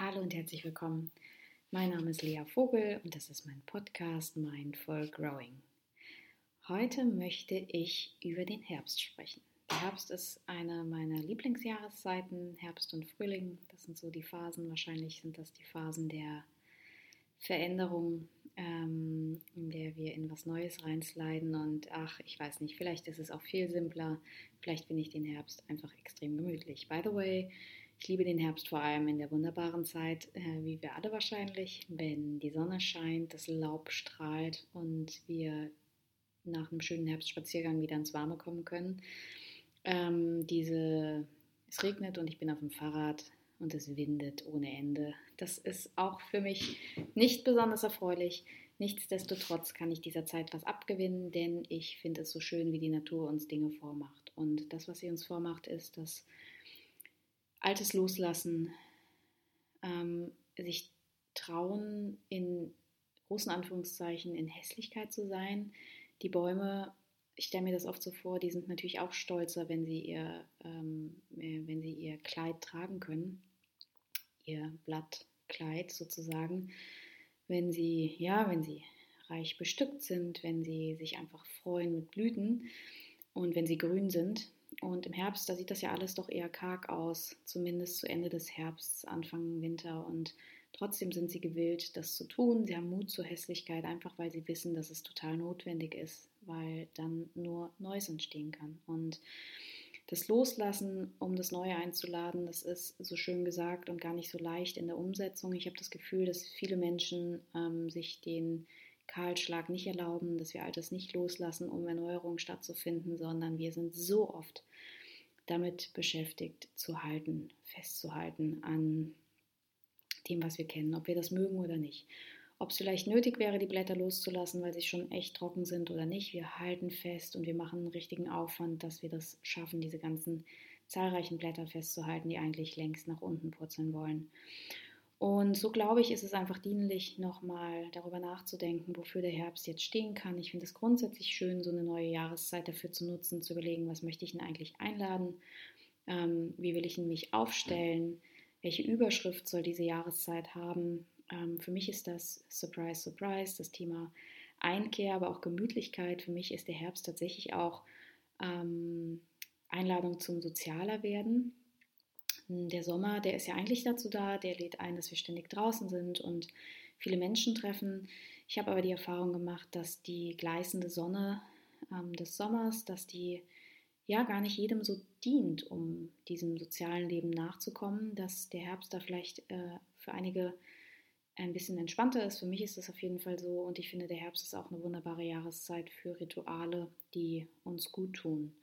Hallo und herzlich willkommen. Mein Name ist Lea Vogel und das ist mein Podcast Mindful Growing. Heute möchte ich über den Herbst sprechen. Der Herbst ist eine meiner Lieblingsjahreszeiten, Herbst und Frühling. Das sind so die Phasen, wahrscheinlich sind das die Phasen der Veränderung, ähm, in der wir in was Neues reinsliden. Und ach, ich weiß nicht, vielleicht ist es auch viel simpler. Vielleicht finde ich den Herbst einfach extrem gemütlich. By the way, ich liebe den Herbst vor allem in der wunderbaren Zeit, äh, wie wir alle wahrscheinlich, wenn die Sonne scheint, das Laub strahlt und wir nach einem schönen Herbstspaziergang wieder ins Warme kommen können. Ähm, diese, es regnet und ich bin auf dem Fahrrad und es windet ohne Ende. Das ist auch für mich nicht besonders erfreulich. Nichtsdestotrotz kann ich dieser Zeit was abgewinnen, denn ich finde es so schön, wie die Natur uns Dinge vormacht. Und das, was sie uns vormacht, ist, dass Altes loslassen, ähm, sich trauen, in großen Anführungszeichen in Hässlichkeit zu sein. Die Bäume, ich stelle mir das oft so vor, die sind natürlich auch stolzer, wenn sie ihr, ähm, äh, wenn sie ihr Kleid tragen können, ihr Blattkleid sozusagen, wenn sie, ja, wenn sie reich bestückt sind, wenn sie sich einfach freuen mit Blüten und wenn sie grün sind. Und im Herbst, da sieht das ja alles doch eher karg aus, zumindest zu Ende des Herbsts, Anfang Winter. Und trotzdem sind sie gewillt, das zu tun. Sie haben Mut zur Hässlichkeit, einfach weil sie wissen, dass es total notwendig ist, weil dann nur Neues entstehen kann. Und das Loslassen, um das Neue einzuladen, das ist so schön gesagt und gar nicht so leicht in der Umsetzung. Ich habe das Gefühl, dass viele Menschen ähm, sich den Kahlschlag nicht erlauben, dass wir Altes nicht loslassen, um Erneuerung stattzufinden, sondern wir sind so oft damit beschäftigt, zu halten, festzuhalten an dem, was wir kennen, ob wir das mögen oder nicht. Ob es vielleicht nötig wäre, die Blätter loszulassen, weil sie schon echt trocken sind oder nicht. Wir halten fest und wir machen einen richtigen Aufwand, dass wir das schaffen, diese ganzen zahlreichen Blätter festzuhalten, die eigentlich längst nach unten purzeln wollen. Und so glaube ich, ist es einfach dienlich, nochmal darüber nachzudenken, wofür der Herbst jetzt stehen kann. Ich finde es grundsätzlich schön, so eine neue Jahreszeit dafür zu nutzen, zu überlegen, was möchte ich denn eigentlich einladen, ähm, wie will ich mich aufstellen, welche Überschrift soll diese Jahreszeit haben. Ähm, für mich ist das Surprise, Surprise, das Thema Einkehr, aber auch Gemütlichkeit. Für mich ist der Herbst tatsächlich auch ähm, Einladung zum Sozialer werden der Sommer, der ist ja eigentlich dazu da, der lädt ein, dass wir ständig draußen sind und viele Menschen treffen. Ich habe aber die Erfahrung gemacht, dass die gleißende Sonne ähm, des Sommers, dass die ja gar nicht jedem so dient, um diesem sozialen Leben nachzukommen, dass der Herbst da vielleicht äh, für einige ein bisschen entspannter ist. Für mich ist das auf jeden Fall so und ich finde, der Herbst ist auch eine wunderbare Jahreszeit für Rituale, die uns gut tun.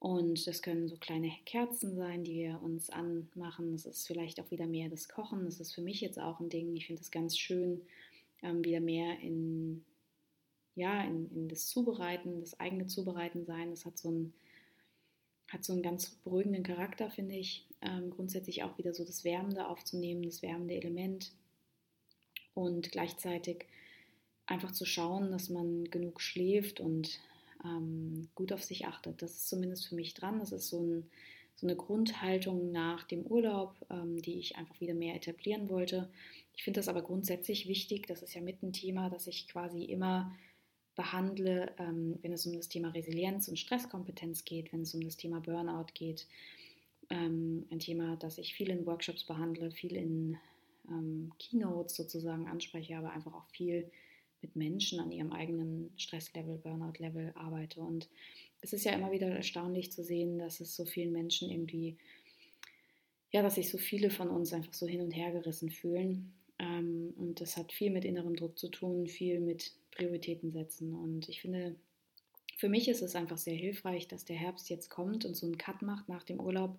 Und das können so kleine Kerzen sein, die wir uns anmachen. Das ist vielleicht auch wieder mehr das Kochen. Das ist für mich jetzt auch ein Ding. Ich finde es ganz schön, ähm, wieder mehr in, ja, in, in das Zubereiten, das eigene Zubereiten sein. Das hat so einen, hat so einen ganz beruhigenden Charakter, finde ich. Ähm, grundsätzlich auch wieder so das Wärmende aufzunehmen, das wärmende Element. Und gleichzeitig einfach zu schauen, dass man genug schläft und ähm, gut auf sich achtet. Das ist zumindest für mich dran. Das ist so, ein, so eine Grundhaltung nach dem Urlaub, ähm, die ich einfach wieder mehr etablieren wollte. Ich finde das aber grundsätzlich wichtig. Das ist ja mit ein Thema, das ich quasi immer behandle, ähm, wenn es um das Thema Resilienz und Stresskompetenz geht, wenn es um das Thema Burnout geht. Ähm, ein Thema, das ich viel in Workshops behandle, viel in ähm, Keynotes sozusagen anspreche, aber einfach auch viel mit Menschen an ihrem eigenen Stresslevel, Burnout-Level arbeite. Und es ist ja immer wieder erstaunlich zu sehen, dass es so vielen Menschen irgendwie, ja, dass sich so viele von uns einfach so hin und her gerissen fühlen. Ähm, und das hat viel mit innerem Druck zu tun, viel mit Prioritäten setzen. Und ich finde, für mich ist es einfach sehr hilfreich, dass der Herbst jetzt kommt und so einen Cut macht nach dem Urlaub,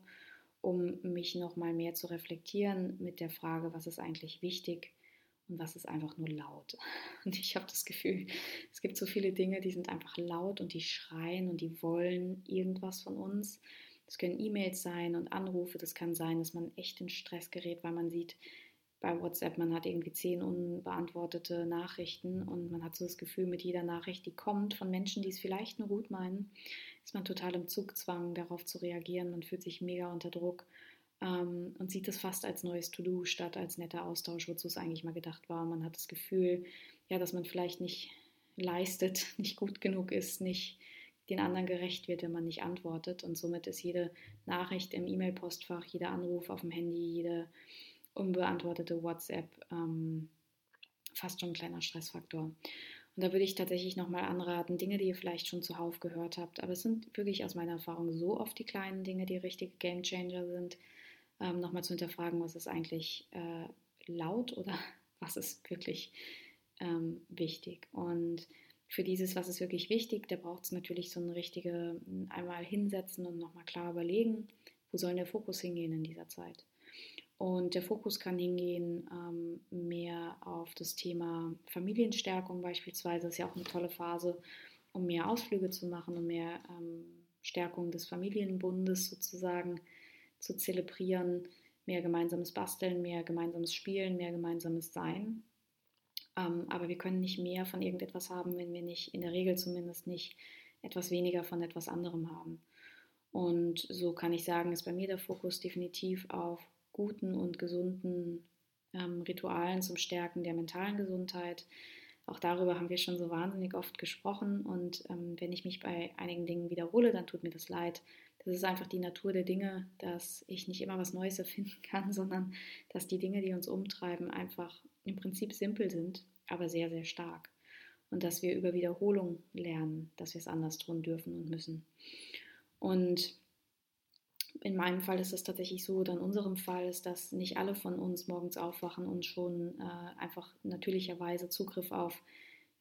um mich nochmal mehr zu reflektieren mit der Frage, was ist eigentlich wichtig und was ist einfach nur laut. Und ich habe das Gefühl, es gibt so viele Dinge, die sind einfach laut und die schreien und die wollen irgendwas von uns. Das können E-Mails sein und Anrufe. Das kann sein, dass man echt in Stress gerät, weil man sieht bei WhatsApp, man hat irgendwie zehn unbeantwortete Nachrichten und man hat so das Gefühl, mit jeder Nachricht, die kommt von Menschen, die es vielleicht nur gut meinen, ist man total im Zugzwang, darauf zu reagieren. Man fühlt sich mega unter Druck ähm, und sieht es fast als neues To-Do statt als netter Austausch, wozu es eigentlich mal gedacht war. Man hat das Gefühl, ja, dass man vielleicht nicht leistet, nicht gut genug ist, nicht den anderen gerecht wird, wenn man nicht antwortet. Und somit ist jede Nachricht im E-Mail-Postfach, jeder Anruf auf dem Handy, jede unbeantwortete WhatsApp ähm, fast schon ein kleiner Stressfaktor. Und da würde ich tatsächlich nochmal anraten, Dinge, die ihr vielleicht schon zuhauf gehört habt, aber es sind wirklich aus meiner Erfahrung so oft die kleinen Dinge, die richtige Gamechanger sind, ähm, nochmal zu hinterfragen, was ist eigentlich äh, laut oder was ist wirklich ähm, wichtig. Und für dieses, was ist wirklich wichtig, da braucht es natürlich so eine richtige, einmal hinsetzen und nochmal klar überlegen, wo soll der Fokus hingehen in dieser Zeit. Und der Fokus kann hingehen ähm, mehr auf das Thema Familienstärkung beispielsweise. Das ist ja auch eine tolle Phase, um mehr Ausflüge zu machen, um mehr ähm, Stärkung des Familienbundes sozusagen zu zelebrieren, mehr gemeinsames Basteln, mehr gemeinsames Spielen, mehr gemeinsames Sein. Ähm, aber wir können nicht mehr von irgendetwas haben, wenn wir nicht, in der Regel zumindest nicht, etwas weniger von etwas anderem haben. Und so kann ich sagen, ist bei mir der Fokus definitiv auf guten und gesunden ähm, Ritualen zum Stärken der mentalen Gesundheit. Auch darüber haben wir schon so wahnsinnig oft gesprochen. Und ähm, wenn ich mich bei einigen Dingen wiederhole, dann tut mir das leid. Das ist einfach die Natur der Dinge, dass ich nicht immer was Neues erfinden kann, sondern dass die Dinge, die uns umtreiben, einfach im Prinzip simpel sind, aber sehr, sehr stark. Und dass wir über Wiederholung lernen, dass wir es anders tun dürfen und müssen. Und in meinem Fall ist es tatsächlich so, oder in unserem Fall ist, dass nicht alle von uns morgens aufwachen und schon äh, einfach natürlicherweise Zugriff auf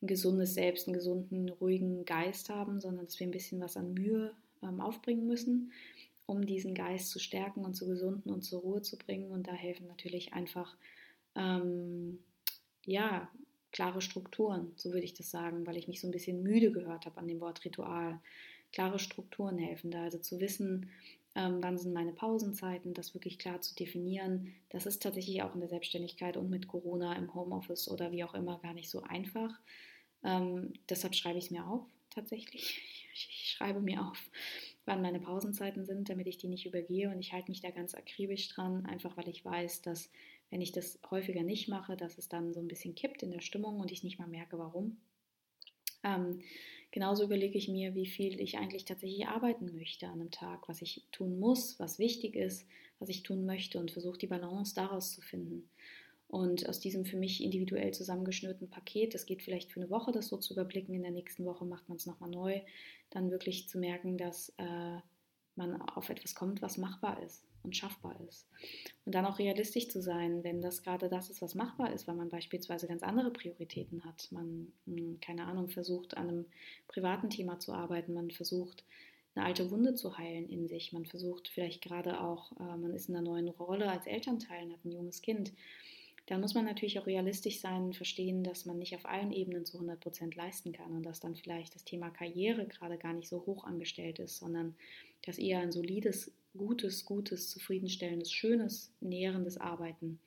ein gesundes Selbst, einen gesunden, ruhigen Geist haben, sondern dass wir ein bisschen was an Mühe ähm, aufbringen müssen, um diesen Geist zu stärken und zu gesunden und zur Ruhe zu bringen. Und da helfen natürlich einfach, ähm, ja, klare Strukturen, so würde ich das sagen, weil ich mich so ein bisschen müde gehört habe an dem Wort Ritual. Klare Strukturen helfen da, also zu wissen, ähm, wann sind meine Pausenzeiten, das wirklich klar zu definieren. Das ist tatsächlich auch in der Selbstständigkeit und mit Corona im Homeoffice oder wie auch immer gar nicht so einfach. Ähm, deshalb schreibe ich es mir auf, tatsächlich. Ich schreibe mir auf, wann meine Pausenzeiten sind, damit ich die nicht übergehe und ich halte mich da ganz akribisch dran, einfach weil ich weiß, dass wenn ich das häufiger nicht mache, dass es dann so ein bisschen kippt in der Stimmung und ich nicht mal merke, warum. Ähm, genauso überlege ich mir, wie viel ich eigentlich tatsächlich arbeiten möchte an einem Tag, was ich tun muss, was wichtig ist, was ich tun möchte und versuche die Balance daraus zu finden. Und aus diesem für mich individuell zusammengeschnürten Paket, das geht vielleicht für eine Woche, das so zu überblicken, in der nächsten Woche macht man es nochmal neu, dann wirklich zu merken, dass äh, man auf etwas kommt, was machbar ist und schaffbar ist. Und dann auch realistisch zu sein, wenn das gerade das ist, was machbar ist, weil man beispielsweise ganz andere Prioritäten hat. Man, hm, keine Ahnung, versucht an einem privaten Thema zu arbeiten, man versucht eine alte Wunde zu heilen in sich, man versucht vielleicht gerade auch, äh, man ist in einer neuen Rolle als Elternteil, hat ein junges Kind dann muss man natürlich auch realistisch sein und verstehen, dass man nicht auf allen Ebenen zu 100 Prozent leisten kann und dass dann vielleicht das Thema Karriere gerade gar nicht so hoch angestellt ist, sondern dass eher ein solides, gutes, gutes, zufriedenstellendes, schönes, nährendes Arbeiten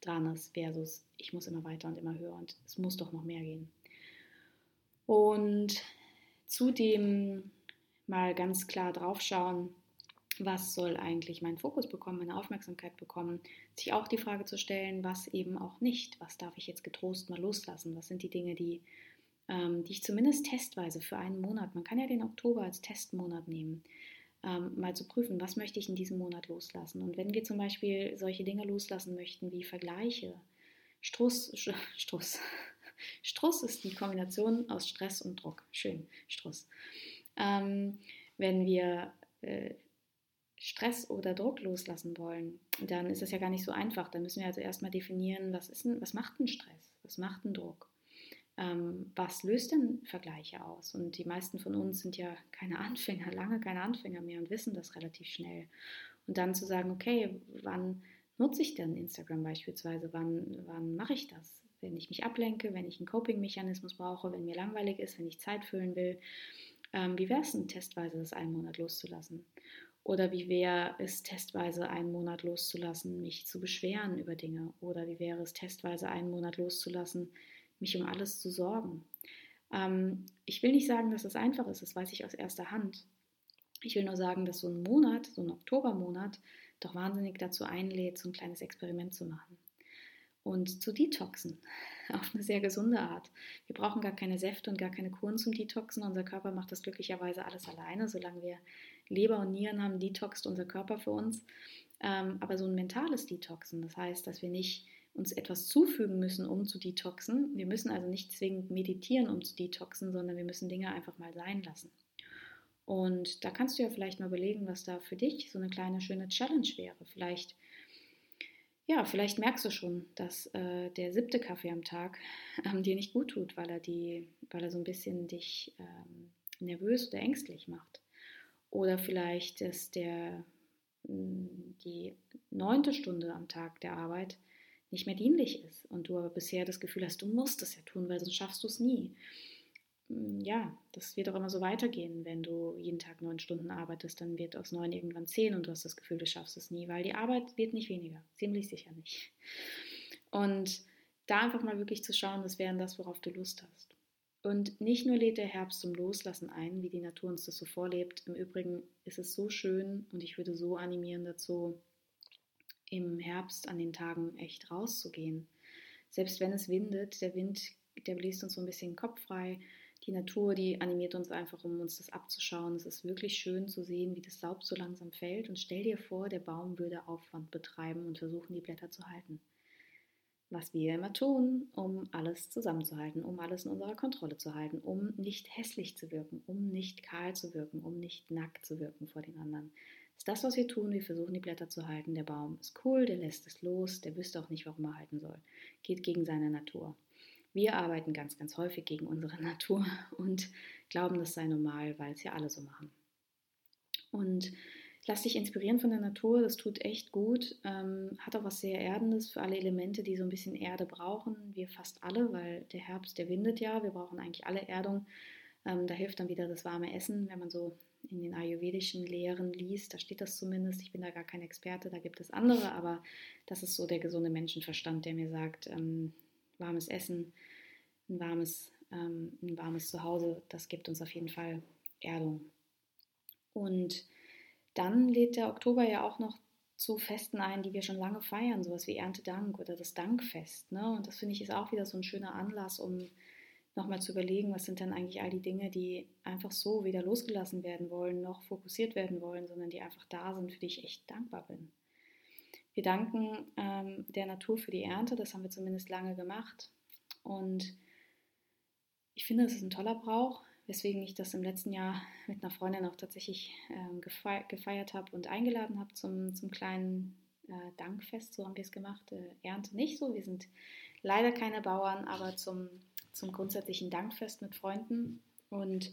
dran ist, versus ich muss immer weiter und immer höher und es muss doch noch mehr gehen. Und zudem mal ganz klar draufschauen, was soll eigentlich mein Fokus bekommen, meine Aufmerksamkeit bekommen, sich auch die Frage zu stellen, was eben auch nicht, was darf ich jetzt getrost mal loslassen, was sind die Dinge, die, ähm, die ich zumindest testweise für einen Monat, man kann ja den Oktober als Testmonat nehmen, ähm, mal zu prüfen, was möchte ich in diesem Monat loslassen. Und wenn wir zum Beispiel solche Dinge loslassen möchten wie Vergleiche, Struss, Struss, Struss ist die Kombination aus Stress und Druck. Schön, Struss. Ähm, wenn wir äh, Stress oder Druck loslassen wollen, dann ist das ja gar nicht so einfach. Dann müssen wir also erstmal definieren, was, ist denn, was macht denn Stress? Was macht denn Druck? Ähm, was löst denn Vergleiche aus? Und die meisten von uns sind ja keine Anfänger, lange keine Anfänger mehr und wissen das relativ schnell. Und dann zu sagen, okay, wann nutze ich denn Instagram beispielsweise? Wann, wann mache ich das? Wenn ich mich ablenke, wenn ich einen Coping-Mechanismus brauche, wenn mir langweilig ist, wenn ich Zeit füllen will. Ähm, wie wäre es denn, testweise das einen Monat loszulassen? Oder wie wäre es testweise einen Monat loszulassen, mich zu beschweren über Dinge? Oder wie wäre es testweise einen Monat loszulassen, mich um alles zu sorgen? Ähm, ich will nicht sagen, dass das einfach ist, das weiß ich aus erster Hand. Ich will nur sagen, dass so ein Monat, so ein Oktobermonat, doch wahnsinnig dazu einlädt, so ein kleines Experiment zu machen und zu detoxen auf eine sehr gesunde Art. Wir brauchen gar keine Säfte und gar keine Kuren zum Detoxen. Unser Körper macht das glücklicherweise alles alleine. Solange wir Leber und Nieren haben, detoxt unser Körper für uns. Ähm, aber so ein mentales Detoxen, das heißt, dass wir nicht uns etwas zufügen müssen, um zu detoxen. Wir müssen also nicht zwingend meditieren, um zu detoxen, sondern wir müssen Dinge einfach mal sein lassen. Und da kannst du ja vielleicht mal überlegen, was da für dich so eine kleine schöne Challenge wäre. Vielleicht, ja, vielleicht merkst du schon, dass äh, der siebte Kaffee am Tag ähm, dir nicht gut tut, weil er die, weil er so ein bisschen dich ähm, nervös oder ängstlich macht. Oder vielleicht ist der die neunte Stunde am Tag der Arbeit nicht mehr dienlich ist und du aber bisher das Gefühl hast, du musst es ja tun, weil sonst schaffst du es nie. Mm, ja, das wird auch immer so weitergehen. Wenn du jeden Tag neun Stunden arbeitest, dann wird aus neun irgendwann zehn und du hast das Gefühl, du schaffst es nie, weil die Arbeit wird nicht weniger. Ziemlich sicher nicht. Und da einfach mal wirklich zu schauen, was wäre das, worauf du Lust hast. Und nicht nur lädt der Herbst zum Loslassen ein, wie die Natur uns das so vorlebt. Im Übrigen ist es so schön und ich würde so animieren dazu, im Herbst an den Tagen echt rauszugehen. Selbst wenn es windet, der Wind, der bläst uns so ein bisschen Kopf frei. Die Natur, die animiert uns einfach, um uns das abzuschauen. Es ist wirklich schön zu sehen, wie das Laub so langsam fällt. Und stell dir vor, der Baum würde Aufwand betreiben und versuchen, die Blätter zu halten. Was wir immer tun, um alles zusammenzuhalten, um alles in unserer Kontrolle zu halten, um nicht hässlich zu wirken, um nicht kahl zu wirken, um nicht nackt zu wirken vor den anderen ist das, was wir tun. Wir versuchen, die Blätter zu halten. Der Baum ist cool, der lässt es los, der wüsste auch nicht, warum er halten soll. Geht gegen seine Natur. Wir arbeiten ganz, ganz häufig gegen unsere Natur und glauben, das sei normal, weil es ja alle so machen. Und lass dich inspirieren von der Natur, das tut echt gut. Ähm, hat auch was sehr Erdendes für alle Elemente, die so ein bisschen Erde brauchen. Wir fast alle, weil der Herbst, der windet ja. Wir brauchen eigentlich alle Erdung. Ähm, da hilft dann wieder das warme Essen, wenn man so in den ayurvedischen Lehren liest, da steht das zumindest, ich bin da gar kein Experte, da gibt es andere, aber das ist so der gesunde Menschenverstand, der mir sagt, ähm, warmes Essen, ein warmes, ähm, ein warmes Zuhause, das gibt uns auf jeden Fall Erdung. Und dann lädt der Oktober ja auch noch zu Festen ein, die wir schon lange feiern, sowas wie Erntedank oder das Dankfest. Ne? Und das finde ich ist auch wieder so ein schöner Anlass, um nochmal zu überlegen, was sind dann eigentlich all die Dinge, die einfach so weder losgelassen werden wollen, noch fokussiert werden wollen, sondern die einfach da sind, für die ich echt dankbar bin. Wir danken ähm, der Natur für die Ernte, das haben wir zumindest lange gemacht. Und ich finde, es ist ein toller Brauch, weswegen ich das im letzten Jahr mit einer Freundin auch tatsächlich ähm, gefeiert habe und eingeladen habe zum, zum kleinen äh, Dankfest. So haben wir es gemacht. Äh, Ernte nicht so. Wir sind leider keine Bauern, aber zum zum grundsätzlichen Dankfest mit Freunden. Und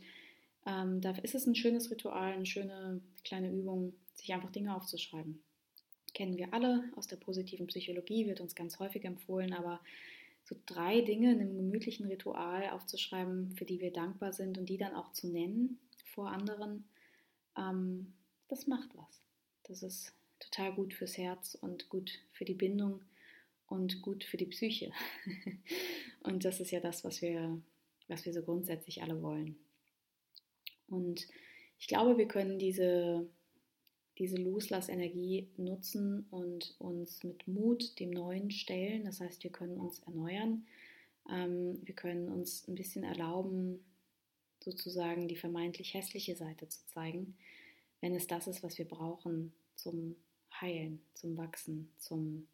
ähm, da ist es ein schönes Ritual, eine schöne kleine Übung, sich einfach Dinge aufzuschreiben. Kennen wir alle aus der positiven Psychologie, wird uns ganz häufig empfohlen, aber so drei Dinge in einem gemütlichen Ritual aufzuschreiben, für die wir dankbar sind und die dann auch zu nennen vor anderen, ähm, das macht was. Das ist total gut fürs Herz und gut für die Bindung und gut für die Psyche. und das ist ja das, was wir, was wir so grundsätzlich alle wollen. Und ich glaube, wir können diese, diese Loslassenergie nutzen und uns mit Mut dem Neuen stellen. Das heißt, wir können uns erneuern. Ähm, wir können uns ein bisschen erlauben, sozusagen die vermeintlich hässliche Seite zu zeigen, wenn es das ist, was wir brauchen zum Heilen, zum Wachsen, zum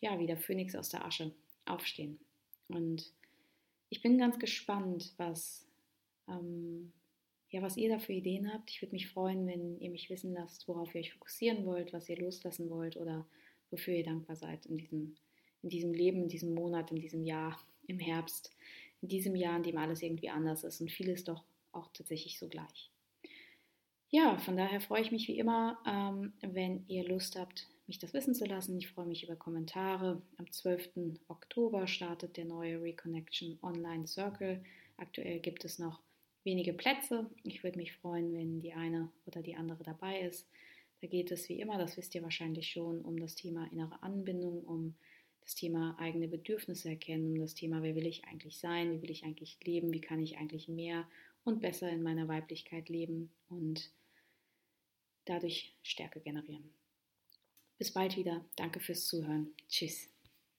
ja, wie der Phönix aus der Asche aufstehen. Und ich bin ganz gespannt, was, ähm, ja, was ihr da für Ideen habt. Ich würde mich freuen, wenn ihr mich wissen lasst, worauf ihr euch fokussieren wollt, was ihr loslassen wollt oder wofür ihr dankbar seid in diesem, in diesem Leben, in diesem Monat, in diesem Jahr, im Herbst, in diesem Jahr, in dem alles irgendwie anders ist und vieles doch auch tatsächlich so gleich. Ja, von daher freue ich mich wie immer, ähm, wenn ihr Lust habt, mich das wissen zu lassen. Ich freue mich über Kommentare. Am 12. Oktober startet der neue Reconnection Online Circle. Aktuell gibt es noch wenige Plätze. Ich würde mich freuen, wenn die eine oder die andere dabei ist. Da geht es wie immer, das wisst ihr wahrscheinlich schon, um das Thema innere Anbindung, um das Thema eigene Bedürfnisse erkennen, um das Thema, wer will ich eigentlich sein, wie will ich eigentlich leben, wie kann ich eigentlich mehr und besser in meiner Weiblichkeit leben und dadurch Stärke generieren. Bis bald wieder. Danke fürs Zuhören. Tschüss.